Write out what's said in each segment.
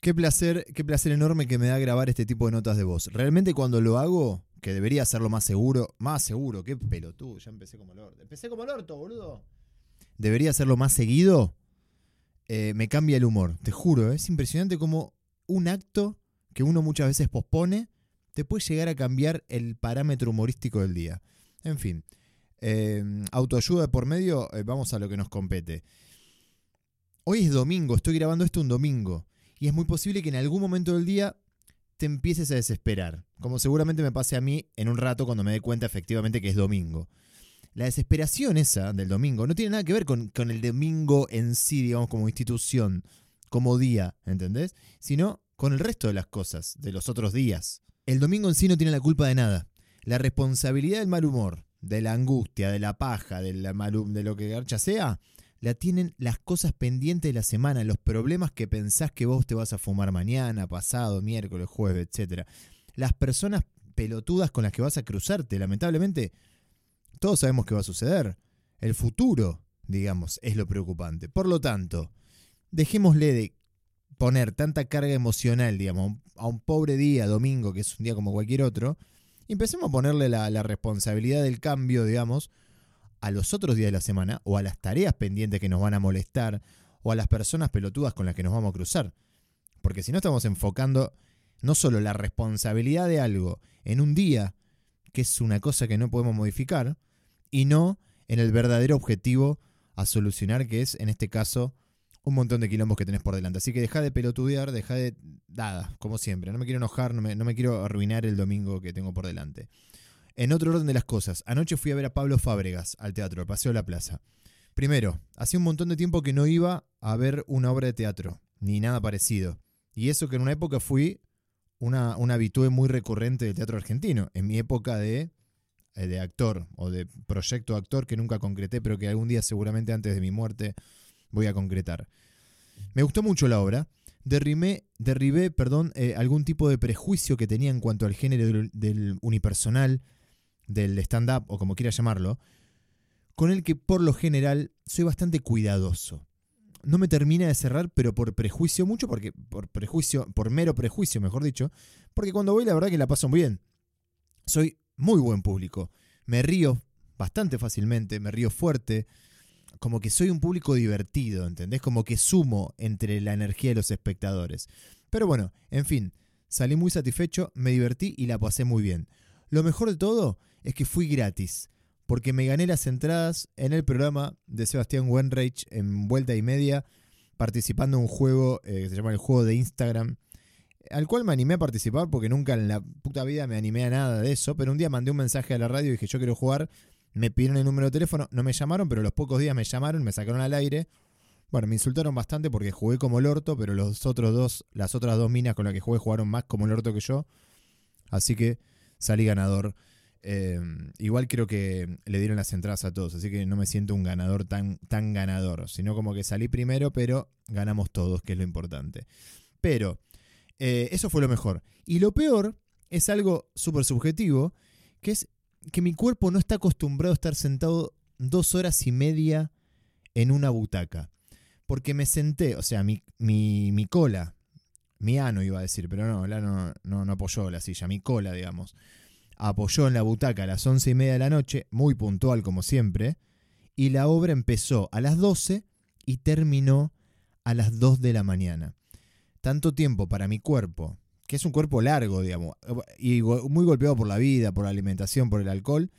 Qué placer, qué placer enorme que me da grabar este tipo de notas de voz. Realmente cuando lo hago, que debería hacerlo más seguro, más seguro, qué pelotudo, ya empecé como el orto. Empecé como el orto, boludo. Debería hacerlo más seguido, eh, me cambia el humor, te juro, ¿eh? es impresionante como un acto que uno muchas veces pospone te puede llegar a cambiar el parámetro humorístico del día. En fin, eh, autoayuda por medio, vamos a lo que nos compete. Hoy es domingo, estoy grabando esto un domingo y es muy posible que en algún momento del día te empieces a desesperar, como seguramente me pase a mí en un rato cuando me dé cuenta efectivamente que es domingo. La desesperación esa del domingo no tiene nada que ver con, el domingo en sí, digamos, como institución, como día, ¿entendés? Sino con el resto de las cosas, de los otros días. El domingo en sí no tiene la culpa de nada. La responsabilidad del mal humor, de la angustia, de la paja, de, la de lo que garcha sea, la tienen las cosas pendientes de la semana, los problemas que pensás que vos te vas a fumar mañana, pasado, miércoles, jueves, etc. Las personas pelotudas con las que vas a cruzarte, lamentablemente, todos sabemos qué va a suceder. El futuro, digamos, es lo preocupante. Por lo tanto, dejémosle de poner tanta carga emocional, digamos, a un pobre día, domingo, que es un día como cualquier otro, y empecemos a ponerle la, la responsabilidad del cambio, digamos, a los otros días de la semana o a las tareas pendientes que nos van a molestar o a las personas pelotudas con las que nos vamos a cruzar. Porque si no estamos enfocando no solo la responsabilidad de algo en un día, que es una cosa que no podemos modificar, y no en el verdadero objetivo a solucionar, que es en este caso un montón de quilombos que tenés por delante. Así que deja de pelotudear, deja de... Nada, como siempre. No me quiero enojar, no me, no me quiero arruinar el domingo que tengo por delante. En otro orden de las cosas, anoche fui a ver a Pablo Fábregas al teatro, al Paseo de la Plaza. Primero, hacía un montón de tiempo que no iba a ver una obra de teatro, ni nada parecido. Y eso que en una época fui una, una habitué muy recurrente del teatro argentino, en mi época de, eh, de actor o de proyecto actor que nunca concreté, pero que algún día seguramente antes de mi muerte voy a concretar. Me gustó mucho la obra. Derrimé, derribé perdón, eh, algún tipo de prejuicio que tenía en cuanto al género del unipersonal, del stand-up, o como quiera llamarlo, con el que por lo general soy bastante cuidadoso. No me termina de cerrar, pero por prejuicio mucho, porque por prejuicio, por mero prejuicio, mejor dicho, porque cuando voy la verdad que la paso muy bien. Soy muy buen público. Me río bastante fácilmente, me río fuerte, como que soy un público divertido, ¿entendés? Como que sumo entre la energía de los espectadores. Pero bueno, en fin, salí muy satisfecho, me divertí y la pasé muy bien. Lo mejor de todo es que fui gratis, porque me gané las entradas en el programa de Sebastián Wenreich en Vuelta y Media, participando en un juego eh, que se llama el juego de Instagram, al cual me animé a participar porque nunca en la puta vida me animé a nada de eso, pero un día mandé un mensaje a la radio y dije yo quiero jugar, me pidieron el número de teléfono, no me llamaron, pero los pocos días me llamaron, me sacaron al aire. Bueno, me insultaron bastante porque jugué como el orto, pero los otros dos, las otras dos minas con las que jugué jugaron más como el orto que yo. Así que salí ganador Em, igual creo que le dieron las entradas a todos, así que no me siento un ganador tan, tan ganador, sino como que salí primero, pero ganamos todos, que es lo importante. Pero eh, eso fue lo mejor. Y lo peor es algo súper subjetivo, que es que mi cuerpo no está acostumbrado a estar sentado dos horas y media en una butaca. Porque me senté, o sea, mi, mi, cola, mi ano iba a decir, pero no, el ano no, no apoyó la silla, mi cola, digamos apoyó en la butaca a las once y media de la noche, muy puntual como siempre, y la obra empezó a las 12 y terminó a las 2 de la mañana. Tanto tiempo para mi cuerpo, que es un cuerpo largo, digamos, y muy golpeado por la vida, por la alimentación, por el alcohol,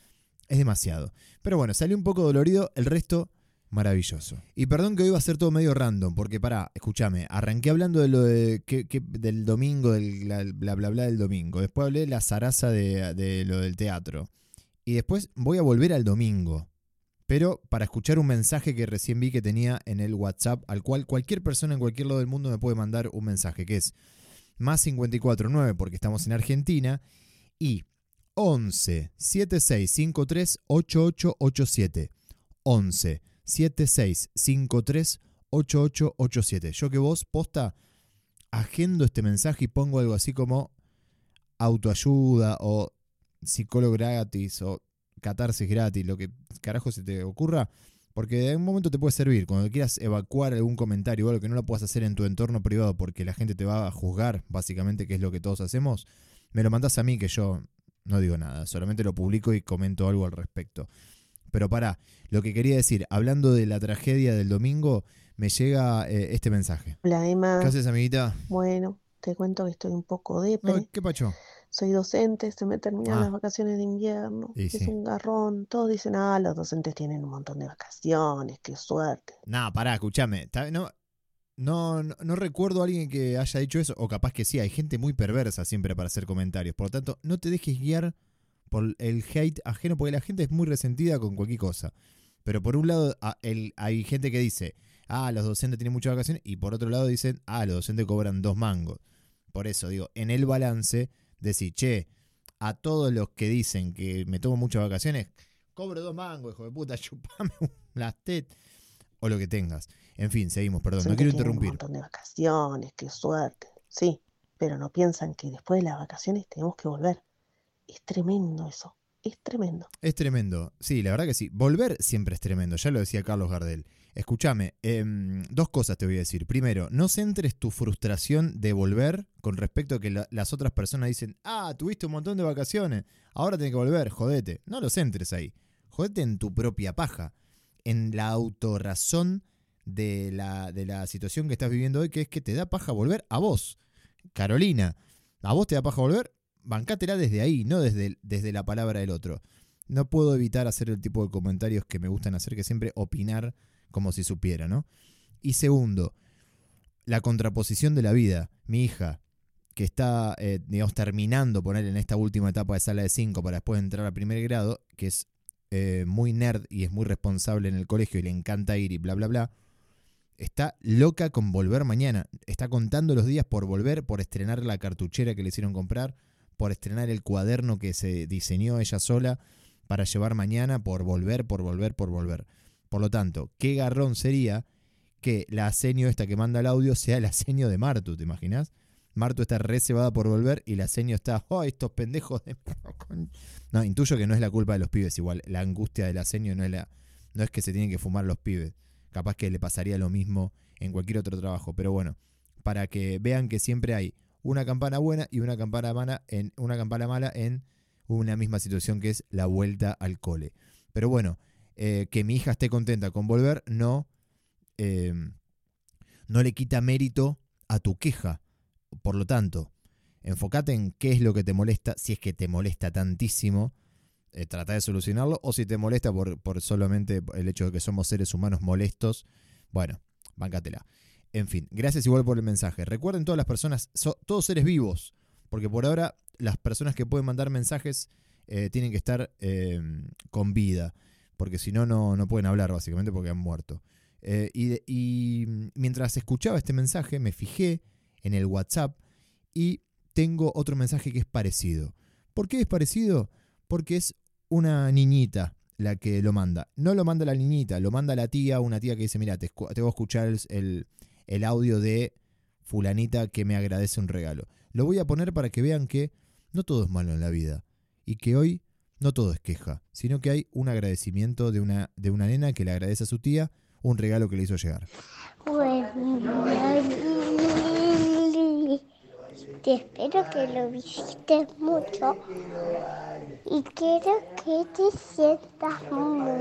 es demasiado. Pero bueno, salí un poco dolorido, el resto Maravilloso. Y perdón que hoy va a ser todo medio random, porque pará, escúchame, arranqué hablando de lo de, del domingo, del bla, bla bla del domingo. Después hablé de la zaraza de, de lo del teatro. Y después voy a volver al domingo. Pero para escuchar un mensaje que recién vi que tenía en el WhatsApp, al cual cualquier persona en cualquier lado del mundo me puede mandar un mensaje, que es más 549, porque estamos en Argentina, y 11 7653 8887. 11 76538887. Yo que vos, posta, agendo este mensaje y pongo algo así como autoayuda o psicólogo gratis o catarsis gratis, lo que carajo se te ocurra, Porque en un momento te puede servir. Cuando quieras evacuar algún comentario o algo que no lo puedas hacer en tu entorno privado porque la gente te va a juzgar, básicamente, que es lo que todos hacemos, me lo mandás a mí que yo no digo nada, solamente lo publico y comento algo al respecto. Pero para, lo que quería decir, hablando de la tragedia del domingo, me llega eh, este mensaje. Hola Emma. ¿Qué haces, amiguita? Bueno, te cuento que estoy un poco depre. ¿Qué pacho? Soy docente, se me terminan Ah. las vacaciones de invierno. Es sí. un garrón. Todos dicen, ah, los docentes tienen un montón de vacaciones, qué suerte. Nah, pará, escúchame. No, no, no, no recuerdo a alguien que haya dicho eso, o capaz que sí, hay gente muy perversa siempre para hacer comentarios. Por lo tanto, no te dejes guiar por el hate ajeno, porque la gente es muy resentida con cualquier cosa. Pero por un lado, a- el- hay gente que dice, ah, los docentes tienen muchas vacaciones, y por otro lado dicen, ah, los docentes cobran dos mangos. Por eso digo, en el balance, decir, che, a todos los que dicen que me tomo muchas vacaciones, cobro dos mangos, hijo de puta, chupame las tet o lo que tengas. En fin, seguimos, perdón, no quiero tienen un interrumpir. montón de vacaciones, qué suerte. Sí, pero no piensan que después de las vacaciones tenemos que volver. Es tremendo eso, es tremendo. Es tremendo. Sí, la verdad que sí. Volver siempre es tremendo, ya lo decía Carlos Gardel. Escúchame, em, dos cosas te voy a decir. Primero, no centres tu frustración de volver con respecto a que la- las otras personas dicen, ah, tuviste un montón de vacaciones, ahora tenés que volver, jodete. No lo centres ahí. Jodete en tu propia paja, en la autorrazón de la, de la situación que estás viviendo hoy, que es que te da paja volver a vos. Carolina, ¿a vos te da paja volver? Bancátela desde ahí, no desde, desde la palabra del otro. No puedo evitar hacer el tipo de comentarios que me gustan hacer, que siempre opinar como si supiera, ¿no? Y segundo, la contraposición de la vida. Mi hija, que está, eh, digamos, terminando poner en esta última etapa de sala de 5 para después entrar a primer grado, que es eh, muy nerd y es muy responsable en el colegio y le encanta ir y bla, bla, bla, está loca con volver mañana. Está contando los días por volver, por estrenar la cartuchera que le hicieron comprar, por estrenar el cuaderno que se diseñó ella sola para llevar mañana, por volver, por volver, por volver. Por lo tanto, qué garrón sería que la aseño esta que manda el audio sea el aseño de Martu, ¿te imaginas? Martu está reservada por volver y la aseño está, oh, estos pendejos de... No, intuyo que no es la culpa de los pibes igual. La angustia del aseño no es, la, no es que se tienen que fumar los pibes. Capaz que le pasaría lo mismo en cualquier otro trabajo. Pero bueno, para que vean que siempre hay una campana buena y una campana mala en, una campana mala en una misma situación que es la vuelta al cole. Pero bueno, eh, que mi hija esté contenta con volver no, eh, no le quita mérito a tu queja. Por lo tanto, enfócate en qué es lo que te molesta, si es que te molesta tantísimo, eh, trata de solucionarlo, o si te molesta por, por solamente el hecho de que somos seres humanos molestos, bueno, bancátela. En fin, gracias igual por el mensaje. Recuerden todas las personas, so- todos seres vivos, porque por ahora las personas que pueden mandar mensajes eh, tienen que estar eh, con vida, porque si no, no pueden hablar básicamente porque han muerto. Eh, y, mientras escuchaba este mensaje, me fijé en el WhatsApp y tengo otro mensaje que es parecido. ¿Por qué es parecido? Porque es una niñita la que lo manda. No lo manda la niñita, lo manda la tía, una tía que dice, mira, te, te voy a escuchar el- el audio de fulanita que me agradece un regalo. Lo voy a poner para que vean que no todo es malo en la vida y que hoy no todo es queja, sino que hay un agradecimiento de una, de una nena que le agradece a su tía un regalo que le hizo llegar. Bueno, te espero que lo visites mucho y quiero que te sientas muy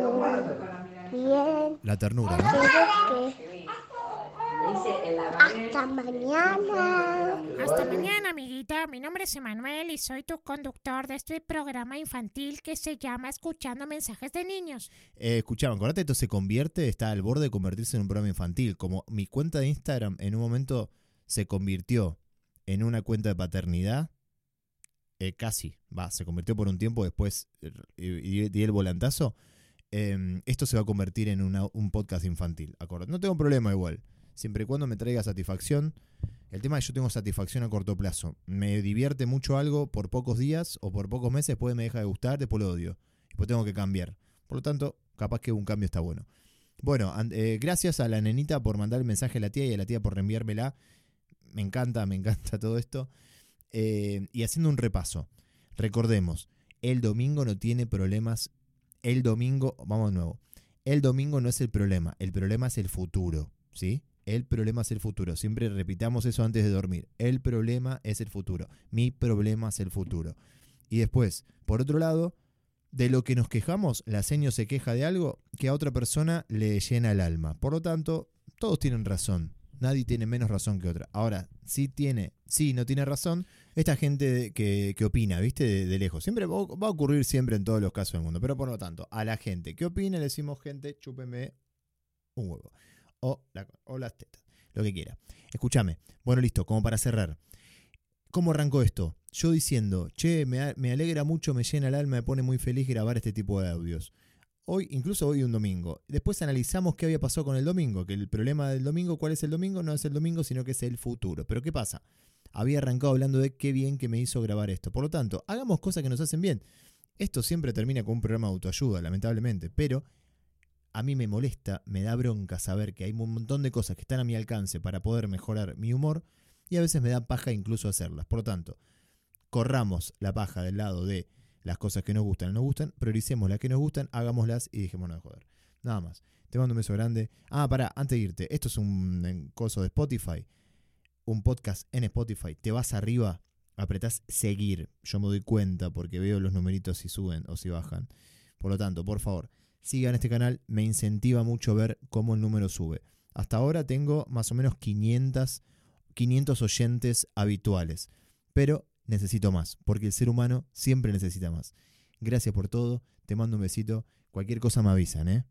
bien. La ternura, ¿no? Quiero que hasta mañana. Hasta mañana, amiguita. Mi nombre es Emanuel y soy tu conductor de este programa infantil que se llama Escuchando Mensajes de Niños. Eh, escuchaban, acordate, esto se convierte, está al borde de convertirse en un programa infantil. Como mi cuenta de Instagram en un momento se convirtió en una cuenta de paternidad, eh, casi, va, se convirtió por un tiempo, después eh, di el volantazo. eh, esto se va a convertir en una- un podcast infantil. acordate. No tengo problema igual, siempre y cuando me traiga satisfacción. El tema es que yo tengo satisfacción a corto plazo. Me divierte mucho algo por pocos días o por pocos meses, después me deja de gustar, después lo odio. Después tengo que cambiar. Por lo tanto, capaz que un cambio está bueno. Bueno, eh, gracias a la nenita por mandar el mensaje a la tía y a la tía por reenviármela. Me encanta, me encanta todo esto. Eh, y haciendo un repaso, recordemos, el domingo no tiene problemas. El domingo, vamos de nuevo. El domingo no es el problema, el problema es el futuro, ¿sí? El problema es el futuro. Siempre repitamos eso antes de dormir. El problema es el futuro. Mi problema es el futuro. Y después, por otro lado, de lo que nos quejamos, la seño se queja de algo que a otra persona le llena el alma. Por lo tanto, todos tienen razón. Nadie tiene menos razón que otra. Ahora, si tiene, sí, no tiene razón, esta gente que, que opina, ¿viste? De, de lejos. Siempre va a ocurrir siempre en todos los casos del mundo. Pero por lo tanto, a la gente que opina le decimos, gente, chúpeme un huevo. O, la- o las tetas. Lo que quiera. Escúchame. Bueno, listo, como para cerrar. ¿Cómo arrancó esto? Yo diciendo, che, me, me alegra mucho, me llena el alma, me pone muy feliz grabar este tipo de audios. Hoy, incluso hoy un domingo. Después analizamos qué había pasado con el domingo, que el problema del domingo, ¿cuál es el domingo? No es el domingo, sino que es el futuro. Pero ¿qué pasa? Había arrancado hablando de qué bien que me hizo grabar esto. Por lo tanto, hagamos cosas que nos hacen bien. Esto siempre termina con un programa de autoayuda, lamentablemente, pero a mí me molesta, me da bronca saber que hay un montón de cosas que están a mi alcance para poder mejorar mi humor y a veces me da paja incluso hacerlas. Por lo tanto, corramos la paja del lado de las cosas que nos gustan y no gustan, prioricemos las que nos gustan, hagámoslas y dejémonos de joder. Nada más. Te mando un beso grande. Ah, pará, antes de irte, esto es un coso de Spotify, un podcast en Spotify. Te vas arriba, apretás seguir. Yo me doy cuenta porque veo los numeritos si suben o si bajan. Por lo tanto, por favor, sigan este canal, me incentiva mucho ver cómo el número sube. Hasta ahora tengo más o menos 500, 500 oyentes habituales, pero necesito más, porque el ser humano siempre necesita más. Gracias por todo, te mando un besito, cualquier cosa me avisan, ¿eh?